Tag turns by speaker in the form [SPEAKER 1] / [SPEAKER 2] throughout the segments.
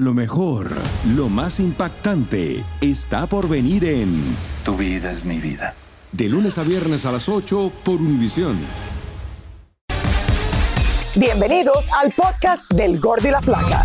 [SPEAKER 1] Lo mejor, lo más impactante, está por venir en
[SPEAKER 2] Tu vida es mi vida.
[SPEAKER 1] De lunes a viernes a las 8 por Univisión.
[SPEAKER 3] Bienvenidos al podcast del Gordo y la Flaca.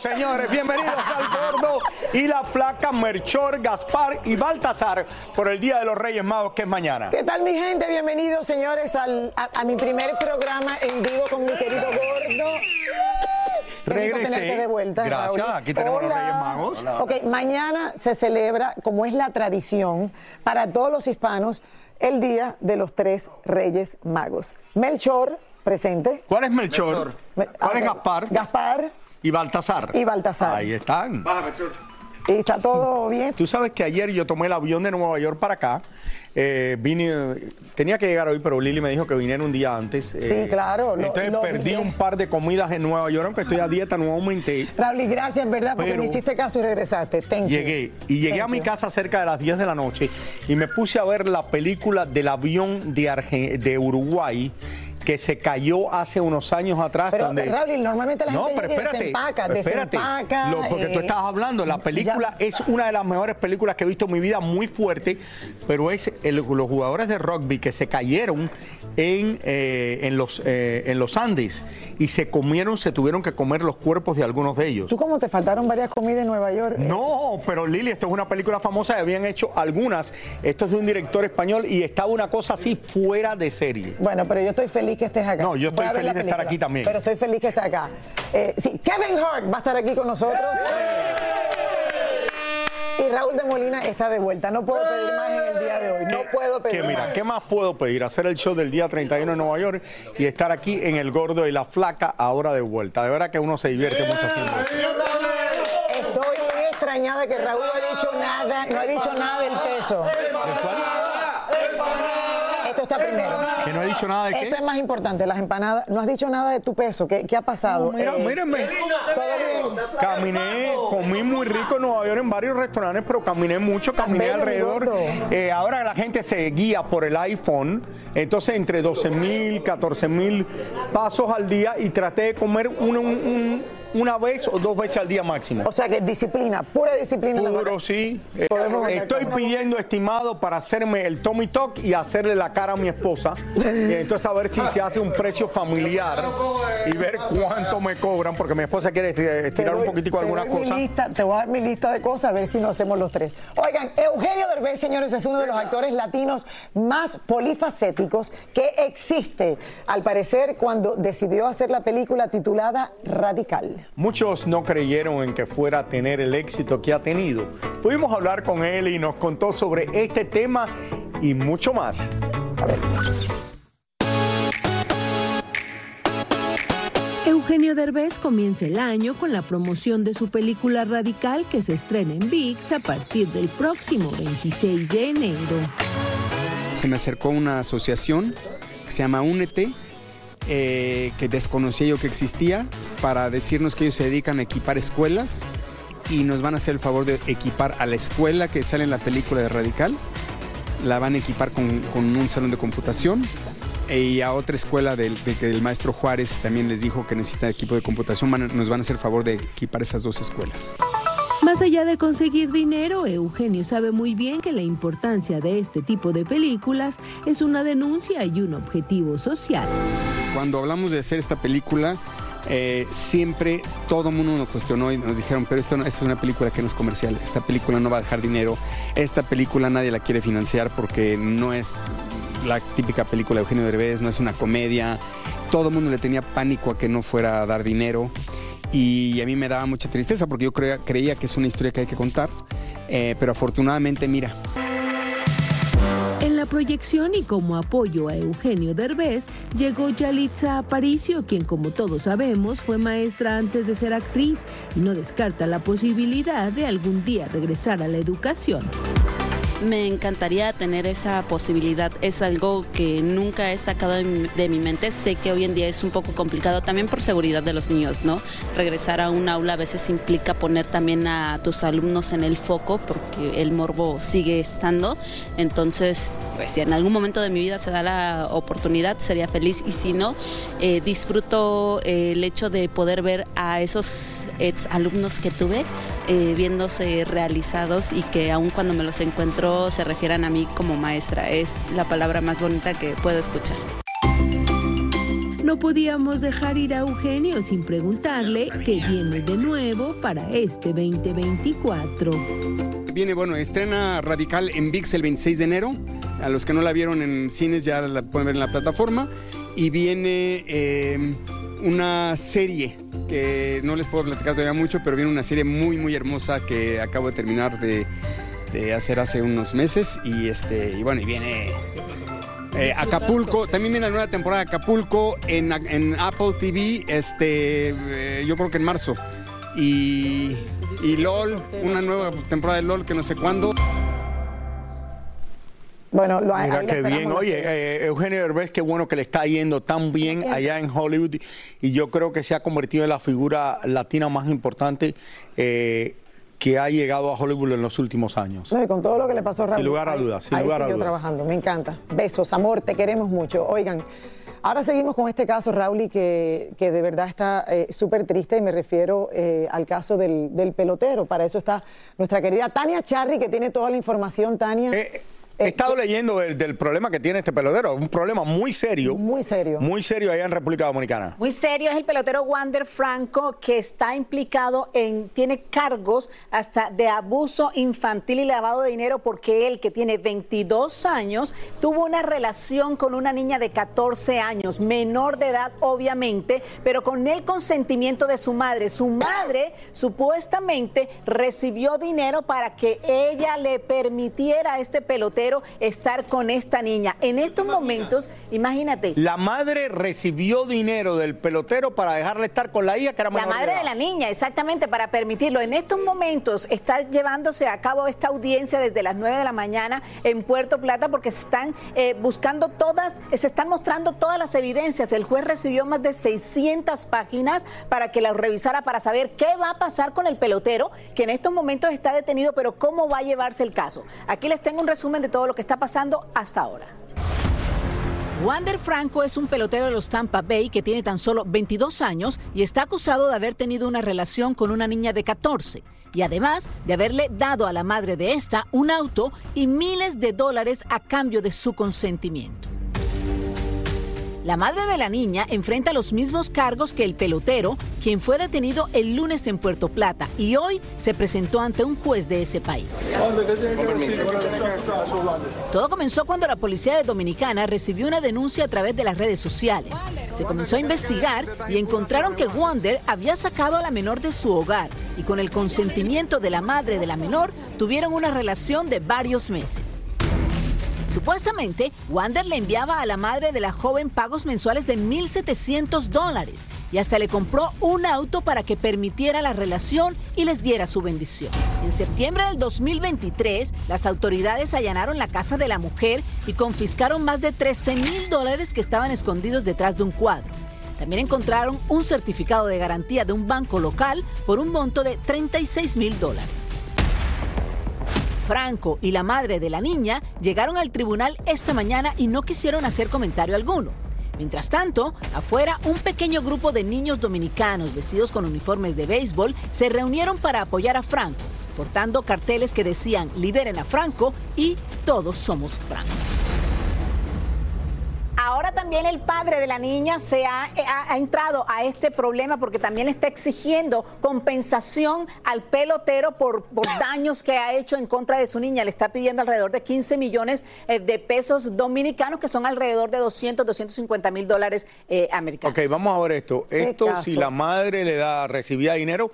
[SPEAKER 4] Señores, bienvenidos al Gordo y la Flaca, Merchor, Gaspar y Baltasar por el Día de los Reyes Magos que es mañana.
[SPEAKER 3] ¿Qué tal mi gente? Bienvenidos señores al- a, a mi primer programa en vivo con mi querido Gordo.
[SPEAKER 4] Regresé.
[SPEAKER 3] tenerte de vuelta,
[SPEAKER 4] Gracias,
[SPEAKER 3] Raúl.
[SPEAKER 4] aquí tenemos los
[SPEAKER 3] Hola.
[SPEAKER 4] Reyes Magos. Hola,
[SPEAKER 3] Ok, mañana se celebra, como es la tradición para todos los hispanos, el Día de los Tres Reyes Magos. Melchor, presente.
[SPEAKER 4] ¿Cuál es Melchor?
[SPEAKER 3] Me-
[SPEAKER 4] ¿Cuál es
[SPEAKER 3] ah,
[SPEAKER 4] Gaspar?
[SPEAKER 3] Gaspar.
[SPEAKER 4] Y Baltasar.
[SPEAKER 3] Y Baltasar.
[SPEAKER 4] Ahí están.
[SPEAKER 3] ¿Y está todo bien?
[SPEAKER 4] Tú sabes que ayer yo tomé el avión de Nueva York para acá. Eh, vine, tenía que llegar hoy, pero Lili me dijo que viniera un día antes. Eh,
[SPEAKER 3] claro, lo-
[SPEAKER 4] entonces
[SPEAKER 3] lo
[SPEAKER 4] perdí un par de comidas en Nueva York, aunque estoy a dieta, no aumenté.
[SPEAKER 3] Raúl, y gracias, ¿verdad? Porque
[SPEAKER 4] Pero-
[SPEAKER 3] me hiciste caso y regresaste. Thank you.
[SPEAKER 4] Llegué y llegué
[SPEAKER 3] Thank
[SPEAKER 4] a mi
[SPEAKER 3] you.
[SPEAKER 4] casa cerca de las 10 de la noche y me puse a ver la película del avión de, Arge- de Uruguay que se cayó hace unos años atrás.
[SPEAKER 3] Pero,
[SPEAKER 4] donde...
[SPEAKER 3] Raúl, normalmente la
[SPEAKER 4] no,
[SPEAKER 3] gente
[SPEAKER 4] pero espérate,
[SPEAKER 3] desempaca,
[SPEAKER 4] espérate.
[SPEAKER 3] desempaca,
[SPEAKER 4] Lo- porque tú
[SPEAKER 3] eh,
[SPEAKER 4] estabas hablando, la película
[SPEAKER 3] ya.
[SPEAKER 4] es una de las mejores películas que he visto en mi vida, muy fuerte, pero es el- los jugadores de rugby que se cayeron en, eh, en, los, eh, en los Andes y se comieron, se tuvieron que comer los cuerpos de algunos de ellos.
[SPEAKER 3] ¿Tú cómo te faltaron varias comidas en Nueva York?
[SPEAKER 4] No, pero Lili, esto es una película famosa y habían hecho algunas. Esto es de un director español y estaba una cosa así fuera de serie.
[SPEAKER 3] Bueno, pero yo estoy feliz que estés acá.
[SPEAKER 4] No, yo estoy feliz de estar aquí también.
[SPEAKER 3] Pero estoy feliz que estés acá. Eh, sí, Kevin Hart va a estar aquí con nosotros. Y Raúl de Molina está de vuelta. No puedo pedir más en el día de hoy. No puedo pedir
[SPEAKER 4] Que mira,
[SPEAKER 3] más.
[SPEAKER 4] ¿qué más puedo pedir? Hacer el show del día 31 en Nueva York y estar aquí en El Gordo y la Flaca ahora de vuelta. De verdad que uno se divierte mucho haciendo esto.
[SPEAKER 3] Estoy muy extrañada que Raúl no ha dicho nada, no ha dicho nada del peso. Esto está primero.
[SPEAKER 4] Que no he dicho nada de qué.
[SPEAKER 3] Esto es más importante, las empanadas. No has dicho nada de tu peso. ¿Qué, qué ha pasado?
[SPEAKER 4] Mira,
[SPEAKER 3] Eh,
[SPEAKER 4] mírenme.
[SPEAKER 3] ¿Todo bien?
[SPEAKER 4] Caminé, comí muy rico en Nueva York en varios restaurantes, pero caminé mucho, caminé
[SPEAKER 3] bello,
[SPEAKER 4] alrededor. Eh, ahora la gente se guía por el iPhone, entonces entre 12 mil, 14 mil pasos al día y traté de comer un- una vez o dos veces al día máximo.
[SPEAKER 3] O sea que disciplina, pura disciplina.
[SPEAKER 4] Puro, sí. Eh,
[SPEAKER 3] ganar
[SPEAKER 4] estoy pidiendo estimado para hacerme el Tommy Talk y hacerle la cara a mi esposa. Eh, Entonces a ver si se hace un precio familiar y ver cuánto me cobran, porque mi esposa quiere esti- estirar un poquitico
[SPEAKER 3] mi
[SPEAKER 4] cosas.
[SPEAKER 3] lista, te voy a dar mi lista de cosas a ver si nos hacemos los tres. Oigan, Eugenio Derbez, señores, es uno de los actores latinos más polifacéticos que existe. Al parecer, cuando decidió hacer la película titulada Radical.
[SPEAKER 4] Muchos no creyeron en que fuera a tener el éxito que ha tenido. Pudimos hablar con él y nos contó sobre este tema y mucho más.
[SPEAKER 5] Eugenio Derbez comienza el año con la promoción de su película Radical que se estrena en VIX a partir del próximo 26 de enero.
[SPEAKER 6] se me acercó una asociación que se llama Únete, eh, que desconocía yo que existía, para decirnos que ellos se dedican a equipar escuelas y nos van a hacer el favor de equipar a la escuela que sale en la película de Radical, la van a equipar con, con un salón de computación y a otra escuela del, de que el maestro Juárez también les dijo que necesita equipo de computación, nos van a hacer el favor de equipar esas dos escuelas.
[SPEAKER 5] Más allá de conseguir dinero, Eugenio sabe muy bien que la importancia de este tipo de películas es una denuncia y un objetivo social.
[SPEAKER 6] Cuando hablamos de hacer esta película, eh, siempre todo mundo nos cuestionó y nos dijeron, pero esto, es una película que no es comercial, esta película no va a dejar dinero, esta película nadie la quiere financiar porque no es la típica película de Eugenio Derbez, no es una comedia, todo el mundo le tenía pánico a que no fuera a dar dinero. Y a mí me daba mucha tristeza porque yo creía, creía que es una historia que hay que contar, eh, pero afortunadamente mira,
[SPEAKER 5] proyección y como apoyo a Eugenio Derbez, llegó Yalitza Aparicio, quien como todos sabemos fue maestra antes de ser actriz y no descarta la posibilidad de algún día regresar a la educación.
[SPEAKER 7] Me encantaría tener esa posibilidad. Es algo que nunca he sacado de mi, mente. Sé que hoy en día es un poco complicado también por seguridad de los niños, ¿no? Regresar a un aula a veces implica poner también a tus alumnos en el foco porque el morbo sigue estando. Entonces, pues si en algún momento de mi vida se da la oportunidad, sería feliz. Y si no, eh, disfruto eh, el hecho de poder ver a esos ex alumnos que tuve eh, viéndose realizados y que aun cuando me los encuentro se refieran a mí como maestra. Es la palabra más bonita que puedo escuchar.
[SPEAKER 5] No podíamos dejar ir a Eugenio sin preguntarle qué viene de nuevo para este 2024.
[SPEAKER 6] Viene, bueno, estrena Radical en VIX el 26 de enero. A los que no la vieron en cines ya la pueden ver en la plataforma. Y viene eh, una serie que no les puedo platicar todavía mucho, pero viene una serie muy, muy hermosa que acabo de terminar de, de hacer hace unos meses. Y, este, y bueno, y viene eh, Acapulco, también viene la nueva temporada de Acapulco en, en Apple TV, este, eh, yo creo que en marzo. Y, y LOL, una nueva temporada de LOL que no sé cuándo.
[SPEAKER 3] Bueno, lo
[SPEAKER 4] Mira qué bien. Oye, eh, Eugenio Derbez, qué bueno que le está yendo tan bien allá en Hollywood y yo creo que se ha convertido en la figura latina más importante eh, que ha llegado a Hollywood en los últimos años.
[SPEAKER 3] No, y con todo lo que le pasó a Raúl.
[SPEAKER 4] Sin lugar a dudas, sin
[SPEAKER 3] ahí
[SPEAKER 4] lugar a dudas.
[SPEAKER 3] trabajando, me encanta. Besos, amor, te queremos mucho. Oigan, ahora seguimos con este caso, Raúl, y que, que de verdad está eh, súper triste, y me refiero eh, al caso del, del pelotero. Para eso está nuestra querida Tania Charri, que tiene toda la información, Tania.
[SPEAKER 4] Eh, He estado leyendo del, del problema que tiene este pelotero, un problema muy serio.
[SPEAKER 3] Muy serio.
[SPEAKER 4] Muy serio allá en República Dominicana.
[SPEAKER 8] Muy serio es el pelotero Wander Franco que está implicado en, tiene cargos hasta de abuso infantil y lavado de dinero porque él que tiene 22 años tuvo una relación con una niña de 14 años, menor de edad obviamente, pero con el consentimiento de su madre. Su madre supuestamente recibió dinero para que ella le permitiera a este pelotero estar con esta niña. En estos momentos, imagínate.
[SPEAKER 4] La madre recibió dinero del pelotero para dejarle estar con la hija que era
[SPEAKER 8] La madre de la niña, exactamente, para permitirlo. En estos momentos está llevándose a cabo esta audiencia desde las 9 de la mañana en Puerto Plata porque se están eh, buscando todas, se están mostrando todas las evidencias. El juez recibió más de 600 páginas para que las revisara para saber qué va a pasar con el pelotero, que en estos momentos está detenido, pero cómo va a llevarse el caso. Aquí les tengo un resumen de todo lo que está pasando hasta ahora. Wander Franco es un pelotero de los Tampa Bay que tiene tan solo 22 años y está acusado de haber tenido una relación con una niña de 14 y además de haberle dado a la madre de esta un auto y miles de dólares a cambio de su consentimiento. La madre de la niña enfrenta los mismos cargos que el pelotero, quien fue detenido el lunes en Puerto Plata y hoy se presentó ante un juez de ese país. Todo comenzó cuando la policía de Dominicana recibió una denuncia a través de las redes sociales. Se comenzó a investigar y encontraron que Wander había sacado a la menor de su hogar y con el consentimiento de la madre de la menor tuvieron una relación de varios meses. Supuestamente, Wander le enviaba a la madre de la joven pagos mensuales de 1.700 dólares y hasta le compró un auto para que permitiera la relación y les diera su bendición. En septiembre del 2023, las autoridades allanaron la casa de la mujer y confiscaron más de 13 mil dólares que estaban escondidos detrás de un cuadro. También encontraron un certificado de garantía de un banco local por un monto de 36 mil dólares. Franco y la madre de la niña llegaron al tribunal esta mañana y no quisieron hacer comentario alguno. Mientras tanto, afuera un pequeño grupo de niños dominicanos vestidos con uniformes de béisbol se reunieron para apoyar a Franco, portando carteles que decían liberen a Franco y todos somos Franco. Ahora también el padre de la niña se ha, ha- ha entrado a este problema porque también está exigiendo compensación al pelotero por, por daños que ha hecho en contra de su niña. Le está pidiendo alrededor de 15 millones eh, de pesos dominicanos, que son alrededor de 200, 250 mil dólares eh, americanos.
[SPEAKER 4] Ok, vamos a ver esto. Esto, si la madre le da, recibía dinero,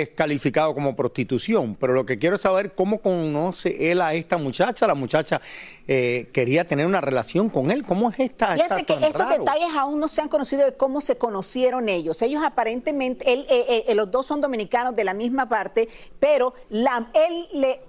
[SPEAKER 4] es calificado como prostitución. Pero lo que quiero es saber cómo conoce él a esta muchacha. La muchacha eh, quería tener una relación con él. ¿Cómo es esta?
[SPEAKER 8] Fíjate que
[SPEAKER 4] tan
[SPEAKER 8] estos
[SPEAKER 4] raro?
[SPEAKER 8] detalles aún no se han conocido de cómo se conocieron ellos. Ellos aparentemente, él, eh, eh, los dos son dominicanos de la misma parte, pero la- él le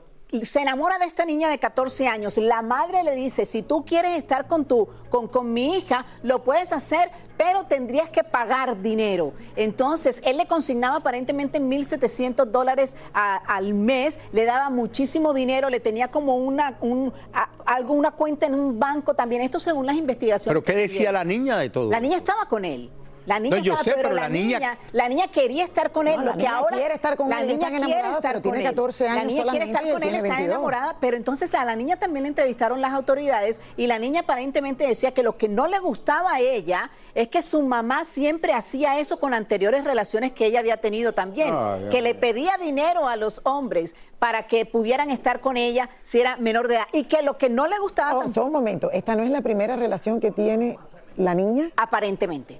[SPEAKER 8] se enamora de esta niña de 14 años. La madre le dice, si tú quieres estar con, tu, con, con mi hija, lo puedes hacer, pero tendrías que pagar dinero. Entonces, él le consignaba aparentemente 1.700 dólares al mes, le daba muchísimo dinero, le tenía como una, un, a- algo, una cuenta en un banco también. Esto según las investigaciones.
[SPEAKER 4] ¿Pero qué decía la niña de todo?
[SPEAKER 8] La niña estaba con él. La niña
[SPEAKER 4] No, yo
[SPEAKER 8] estaba,
[SPEAKER 4] sé,
[SPEAKER 8] pero,
[SPEAKER 4] pero
[SPEAKER 8] la,
[SPEAKER 4] la
[SPEAKER 8] niña,
[SPEAKER 4] niña-
[SPEAKER 8] la niña quería estar con él.
[SPEAKER 3] No,
[SPEAKER 8] lo
[SPEAKER 3] la
[SPEAKER 8] que
[SPEAKER 3] niña
[SPEAKER 8] ahora
[SPEAKER 3] quiere estar con
[SPEAKER 8] la
[SPEAKER 3] él,
[SPEAKER 8] niña quiere estar con
[SPEAKER 3] tiene
[SPEAKER 8] él.
[SPEAKER 3] 14
[SPEAKER 8] La
[SPEAKER 3] años
[SPEAKER 8] niña quiere estar con él, está
[SPEAKER 3] 22.
[SPEAKER 8] enamorada, pero entonces a la niña también le entrevistaron las autoridades y la niña aparentemente decía que lo que no le gustaba a ella es que su mamá siempre hacía eso con anteriores relaciones que ella había tenido también, que le pedía dinero a los hombres para que pudieran estar con ella si era menor de edad y que lo que no le gustaba
[SPEAKER 3] Oh,
[SPEAKER 8] tampoco,
[SPEAKER 3] un momento, esta no es la primera relación que tiene la niña.
[SPEAKER 8] aparentemente.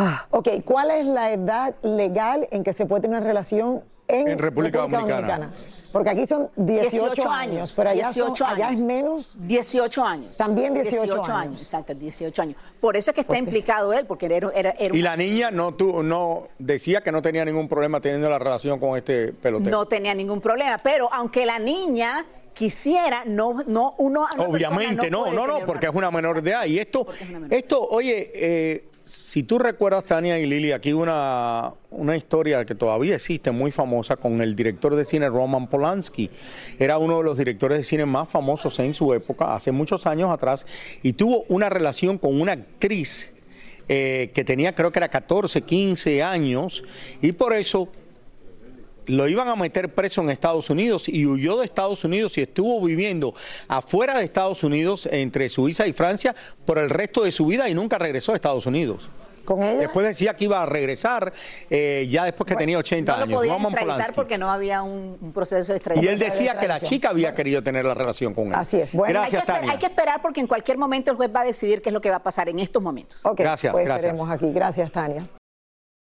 [SPEAKER 3] Ah, ok, ¿cuál es la edad legal en que se puede tener una relación en,
[SPEAKER 4] En República Dominicana.
[SPEAKER 3] Porque aquí son 18,
[SPEAKER 8] 18
[SPEAKER 3] años,
[SPEAKER 8] años,
[SPEAKER 3] pero allá, son-
[SPEAKER 8] 18
[SPEAKER 3] allá
[SPEAKER 8] años.
[SPEAKER 3] es menos.
[SPEAKER 8] 18 años.
[SPEAKER 3] También 18 años.
[SPEAKER 8] exacto, 18 años. Por eso es que está implicado él, porque era, era, era
[SPEAKER 4] Y la niña no, tu- no decía que no tenía ningún problema teniendo la relación con este pelotero.
[SPEAKER 8] no tenía ningún problema. Pero aunque la niña quisiera, no, no, uno.
[SPEAKER 4] Obviamente no, no, no, porque es
[SPEAKER 8] una-
[SPEAKER 4] menor de edad. Y esto, esto, oye, eh, si tú recuerdas, Tania y Lili, aquí una, una historia que todavía existe muy famosa con el director de cine Roman Polanski. Era uno de los directores de cine más famosos en su época, hace muchos años atrás, y tuvo una relación con una actriz eh, que tenía, creo que era 14, 15 años, y por eso lo iban a meter preso en Estados Unidos y huyó de Estados Unidos y estuvo viviendo afuera de Estados Unidos entre Suiza y Francia por el resto de su vida y nunca regresó a Estados Unidos.
[SPEAKER 3] Con ella.
[SPEAKER 4] Después decía que iba a regresar eh, ya después que tenía 80
[SPEAKER 8] No lo
[SPEAKER 4] años.
[SPEAKER 8] extraditar
[SPEAKER 4] Polanski.
[SPEAKER 8] porque no había un, un proceso de
[SPEAKER 4] Y
[SPEAKER 8] extradición.
[SPEAKER 4] él decía que la chica había querido tener la relación con él.
[SPEAKER 3] Así es. Bueno,
[SPEAKER 8] hay, que
[SPEAKER 4] gracias,
[SPEAKER 8] esperar,
[SPEAKER 4] Tania.
[SPEAKER 8] hay que esperar porque en cualquier momento el juez va a decidir qué es lo que va a pasar en estos momentos.
[SPEAKER 3] Ok,
[SPEAKER 4] Gracias,
[SPEAKER 3] pues
[SPEAKER 4] gracias.
[SPEAKER 3] aquí. Gracias, Tania.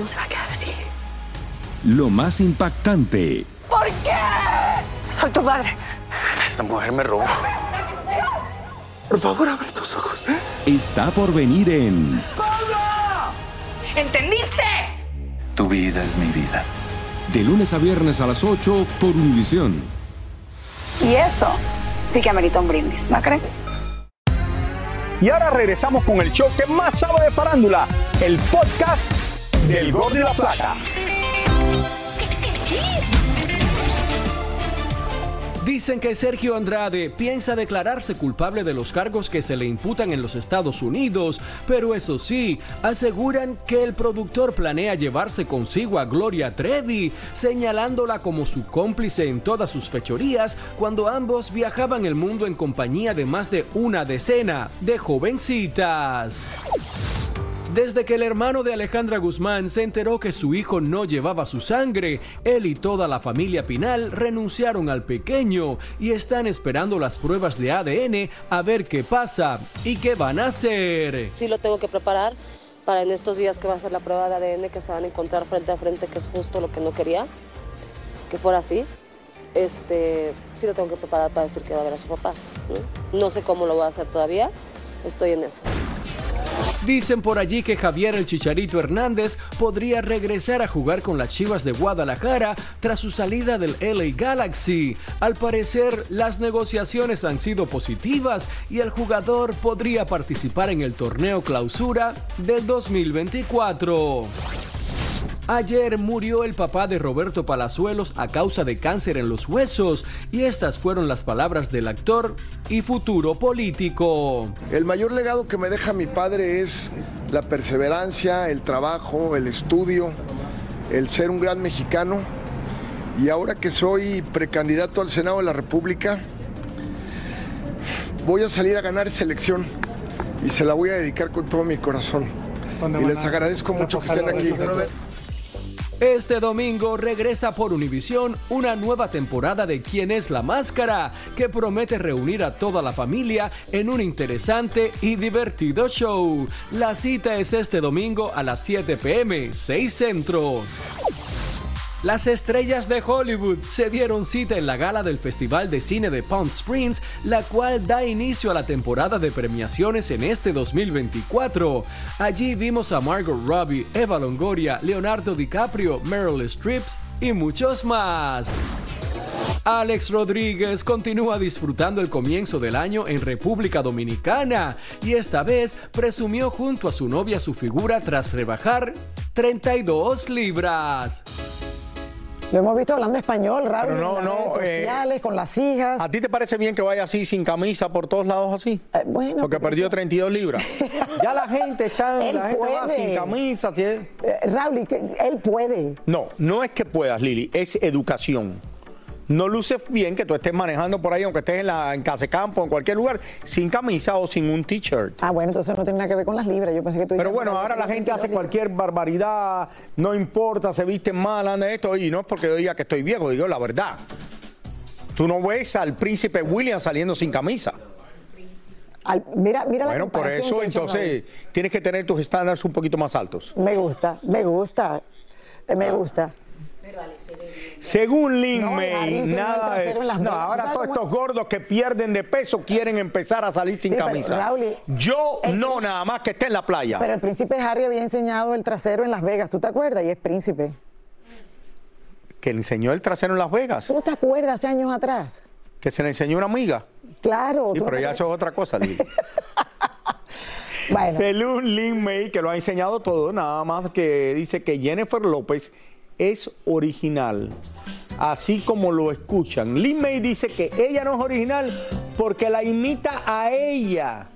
[SPEAKER 9] no se va a quedar así.
[SPEAKER 1] lo más impactante,
[SPEAKER 9] ¿Por qué? Soy tu padre.
[SPEAKER 2] Esta mujer me robó. Por favor, abre tus ojos.
[SPEAKER 1] está por venir en
[SPEAKER 9] ¿Entendiste?
[SPEAKER 2] Tu vida es mi vida.
[SPEAKER 1] De lunes a viernes a las 8 por Univisión.
[SPEAKER 9] Y eso sí que amerita un brindis, ¿no crees?
[SPEAKER 4] Y ahora regresamos con el show que más sabe de farándula, el podcast del Gol de la Plata.
[SPEAKER 10] Dicen que Sergio Andrade piensa declararse culpable de los cargos que se le imputan en los Estados Unidos, pero eso sí, aseguran que el productor planea llevarse consigo a Gloria Trevi, señalándola como su cómplice en todas sus fechorías cuando ambos viajaban el mundo en compañía de más de una decena de jovencitas. Desde que el hermano de Alejandra Guzmán se enteró que su hijo no llevaba su sangre, él y toda la familia Pinal renunciaron al pequeño y están esperando las pruebas de ADN a ver qué pasa y qué van a hacer.
[SPEAKER 11] Sí lo tengo que preparar para en estos días que va a ser la prueba de ADN que se van a encontrar frente a frente, que es justo lo que no quería, que fuera así. Este, sí lo tengo que preparar para decir que va a ver a su papá. No, No sé cómo lo voy a hacer todavía, estoy en eso.
[SPEAKER 10] Dicen por allí que Javier el Chicharito Hernández podría regresar a jugar con las Chivas de Guadalajara tras su salida del LA Galaxy. Al parecer, las negociaciones han sido positivas y el jugador podría participar en el torneo clausura del 2024. Ayer murió el papá de Roberto Palazuelos a causa de cáncer en los huesos y estas fueron las palabras del actor y futuro político.
[SPEAKER 12] El mayor legado que me deja mi padre es la perseverancia, el trabajo, el estudio, el ser un gran mexicano. Y ahora que soy precandidato al Senado de la República, voy a salir a ganar esa elección y se la voy a dedicar con todo mi corazón. Y les agradezco mucho que estén aquí.
[SPEAKER 10] Este domingo regresa por Univisión una nueva temporada de ¿Quién es la máscara? que promete reunir a toda la familia en un interesante y divertido show. La cita es este domingo a las 7 pm, 6 centro. Las estrellas de Hollywood se dieron cita en la gala del Festival de Cine de Palm Springs, la cual da inicio a la temporada de premiaciones en este 2024. Allí vimos a Margot Robbie, Eva Longoria, Leonardo DiCaprio, Meryl Streep y muchos más. Alex Rodríguez continúa disfrutando el comienzo del año en República Dominicana y esta vez presumió junto a su novia su figura tras rebajar 32 libras.
[SPEAKER 3] Lo hemos visto hablando español, Raúl,
[SPEAKER 4] Pero no,
[SPEAKER 3] en las
[SPEAKER 4] no,
[SPEAKER 3] redes
[SPEAKER 4] eh,
[SPEAKER 3] sociales, con las hijas.
[SPEAKER 4] ¿A ti te parece bien que vaya así sin camisa por todos lados así?
[SPEAKER 3] Eh, bueno,
[SPEAKER 4] Porque perdió 32 libras. ya la gente está,
[SPEAKER 3] Él
[SPEAKER 4] la gente va
[SPEAKER 3] puede.
[SPEAKER 4] sin camisa. tiene-
[SPEAKER 3] Eh, Raúl, él puede.
[SPEAKER 4] No, no es que puedas, Lili, es educación. No luce bien que tú estés manejando por ahí, aunque estés en, la, en casa de campo, en cualquier lugar, sin camisa o sin un t-shirt.
[SPEAKER 3] Ah, bueno, entonces no tiene nada que ver con las libras. Yo pensé que tú
[SPEAKER 4] Pero bueno, ahora la gente hace cualquier barbaridad, no importa, se visten mal, anda esto, y no es porque yo diga que estoy viejo, digo la verdad. Tú no ves al príncipe William saliendo sin camisa.
[SPEAKER 3] Al- mira, mira la
[SPEAKER 4] Bueno, por eso entonces tienes que tener tus estándares un poquito más altos.
[SPEAKER 3] Me gusta, me gusta, me gusta.
[SPEAKER 4] Según Lin
[SPEAKER 3] No,
[SPEAKER 4] nada de- No, ahora
[SPEAKER 3] ¿Sabes
[SPEAKER 4] todos estos gordos que pierden de peso quieren empezar a salir sin
[SPEAKER 3] Sí, pero,
[SPEAKER 4] camisa.
[SPEAKER 3] Raúl,
[SPEAKER 4] Yo no, nada más que esté en la playa.
[SPEAKER 3] Pero el príncipe Harry había enseñado el trasero en Las Vegas, ¿tú te acuerdas? Y es príncipe.
[SPEAKER 4] Que le enseñó el trasero en Las Vegas.
[SPEAKER 3] ¿Tú no te acuerdas hace años atrás?
[SPEAKER 4] Que se le enseñó una amiga.
[SPEAKER 3] Claro.
[SPEAKER 4] Sí,
[SPEAKER 3] no
[SPEAKER 4] pero
[SPEAKER 3] te
[SPEAKER 4] ya eso es otra cosa, Lili.
[SPEAKER 3] Bueno.
[SPEAKER 4] Según Lin May, que lo ha enseñado todo, nada más que dice que Jennifer López es original. Así como lo escuchan. Lin May dice que ella no es original porque la imita a ella.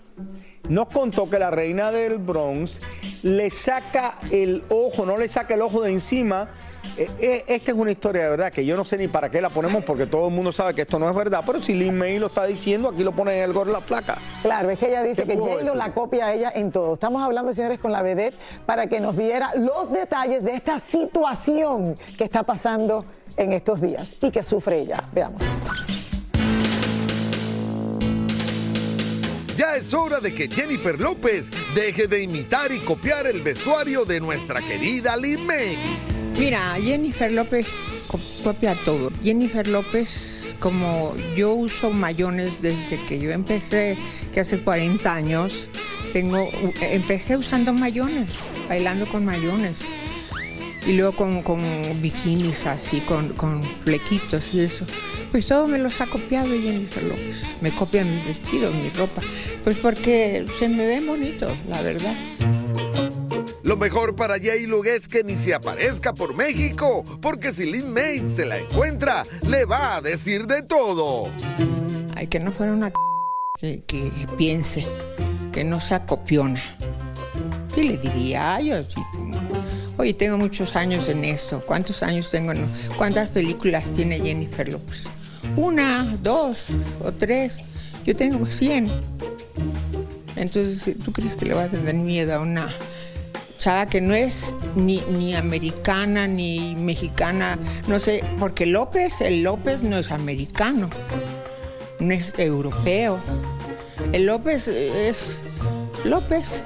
[SPEAKER 4] Nos contó que la reina del Bronx le saca el ojo, no le saca el ojo de encima. Eh, eh, esta es una historia de verdad que yo no sé ni para qué la ponemos porque todo el mundo sabe que esto no es verdad, pero si Lin May lo está diciendo, aquí lo pone en el gorro de la placa.
[SPEAKER 3] Claro, es que ella dice
[SPEAKER 4] ¿Qué
[SPEAKER 3] que J-Lo la copia a ella en todo. Estamos hablando, señores, con la vedette para que nos diera los detalles de esta situación que está pasando en estos días y que sufre ella. Veamos.
[SPEAKER 13] Ya es hora de que Jennifer López deje de imitar y copiar el vestuario de nuestra querida Lin May.
[SPEAKER 14] Mira, Jennifer López co- copia todo. Jennifer López, como yo uso mayones desde que yo empecé, que hace 40 años, tengo, u- empecé usando mayones, bailando con mayones. Y luego con, con bikinis así, con, con flequitos y eso. Pues todo me los ha copiado Jennifer López. Me copia mis vestidos, mi ropa. Pues porque se me ven bonitos, la verdad.
[SPEAKER 13] Lo mejor para J-Lo es que ni se aparezca por México, porque si Lin May se la encuentra, le va a decir de todo.
[SPEAKER 14] Ay, que no fuera una que, que piense, que no sea copiona. Sí le diría, "Ay, yo sí tengo. Oye, tengo muchos años en esto. ¿Cuántos años tengo? en- ¿Cuántas películas tiene Jennifer López? Una, dos o tres. Yo tengo 100. Entonces, ¿tú crees que le va a tener miedo a una que no es ni, ni americana ni mexicana? No sé, porque López, el López no es americano, no es europeo. El López es López.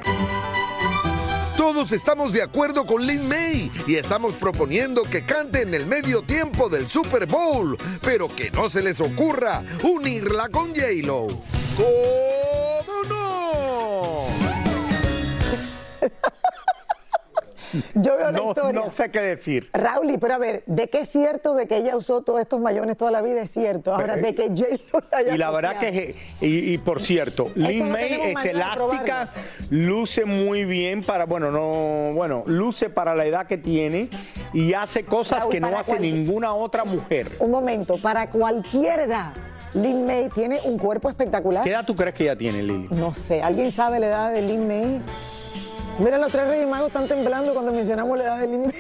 [SPEAKER 13] Todos estamos de acuerdo con Lin May y estamos proponiendo que cante en el medio tiempo del Super Bowl, pero que no se les ocurra unirla con J-Lo. ¿Cómo
[SPEAKER 3] Yo veo la
[SPEAKER 4] No,
[SPEAKER 3] historia.
[SPEAKER 4] no sé qué decir.
[SPEAKER 3] Raúl, pero a ver, ¿de qué es cierto de que ella usó todos estos mayones toda la vida? Es cierto. Ahora, de que J-Lo la haya
[SPEAKER 4] Y la verdad que, y, y por cierto, Lin
[SPEAKER 3] no
[SPEAKER 4] May es elástica, luce muy bien para, bueno, no, bueno, luce para la edad que tiene y hace cosas
[SPEAKER 3] Raúl,
[SPEAKER 4] que no hace
[SPEAKER 3] cual-
[SPEAKER 4] ninguna otra mujer.
[SPEAKER 3] Un momento, para cualquier edad, Lin May tiene un cuerpo espectacular.
[SPEAKER 4] ¿Qué edad tú crees que ella tiene, Lili?
[SPEAKER 3] No sé, ¿alguien sabe la edad de Lin May? Mira, los tres reyes magos están temblando cuando mencionamos la edad de Lin May.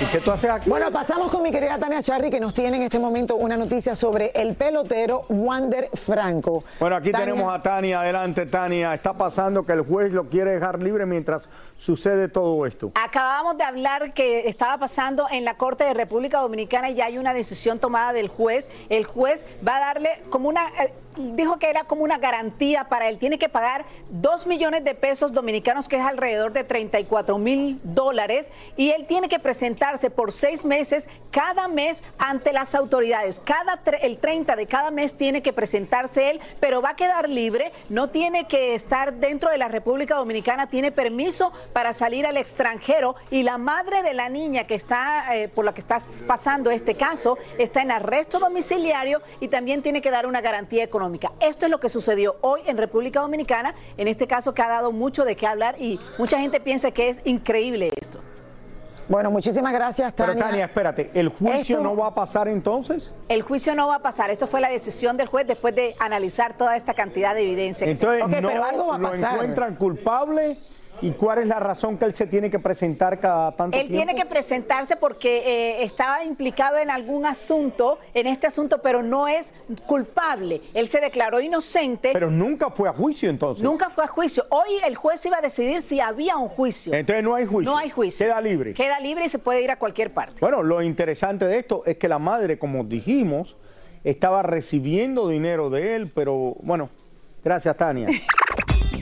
[SPEAKER 4] ¿Y qué tú haces aquí?
[SPEAKER 3] Bueno, pasamos con mi querida Tania Charri, que nos tiene en este momento una noticia sobre el pelotero Wander Franco.
[SPEAKER 4] Bueno, aquí
[SPEAKER 3] Tania.
[SPEAKER 4] tenemos a Tania. Adelante, Tania. Está pasando que el juez lo quiere dejar libre mientras sucede todo esto.
[SPEAKER 8] Acabamos de hablar que estaba pasando en la Corte de República Dominicana y ya hay una decisión tomada del juez. El juez va a darle como una... Dijo que era como una garantía para él. Tiene que pagar dos millones de pesos dominicanos, que es alrededor de 34 mil dólares. Y él tiene que presentarse por seis meses cada mes ante las autoridades. Cada el 30 de cada mes tiene que presentarse él, pero va a quedar libre. No tiene que estar dentro de la República Dominicana. Tiene permiso para salir al extranjero. Y la madre de la niña que está, eh, por la que está pasando este caso, está en arresto domiciliario y también tiene que dar una garantía económica. Esto es lo que sucedió hoy en República Dominicana, en este caso que ha dado mucho de qué hablar y mucha gente piensa que es increíble esto.
[SPEAKER 3] Bueno, muchísimas gracias,
[SPEAKER 4] Pero
[SPEAKER 3] Tania.
[SPEAKER 4] Tania, espérate, ¿el juicio
[SPEAKER 3] Esto-
[SPEAKER 4] no va a pasar entonces?
[SPEAKER 8] El juicio no va a pasar. Esto fue la decisión del juez después de analizar toda esta cantidad de evidencia.
[SPEAKER 4] Entonces, no lo encuentran culpable. ¿Y cuál es la razón que él se tiene que presentar cada tanto
[SPEAKER 8] Él
[SPEAKER 4] tiempo?
[SPEAKER 8] tiene que presentarse porque eh, estaba implicado en algún asunto, en este asunto, pero no es culpable. Él se declaró inocente.
[SPEAKER 4] Pero nunca fue a juicio entonces.
[SPEAKER 8] Nunca fue a juicio. Hoy el juez iba a decidir si había un juicio.
[SPEAKER 4] Entonces no hay juicio.
[SPEAKER 8] No hay juicio.
[SPEAKER 4] Queda libre.
[SPEAKER 8] Queda libre y se puede ir a cualquier parte.
[SPEAKER 4] Bueno, lo interesante de esto es que la madre, como dijimos, estaba recibiendo dinero de él, pero bueno, gracias Tania.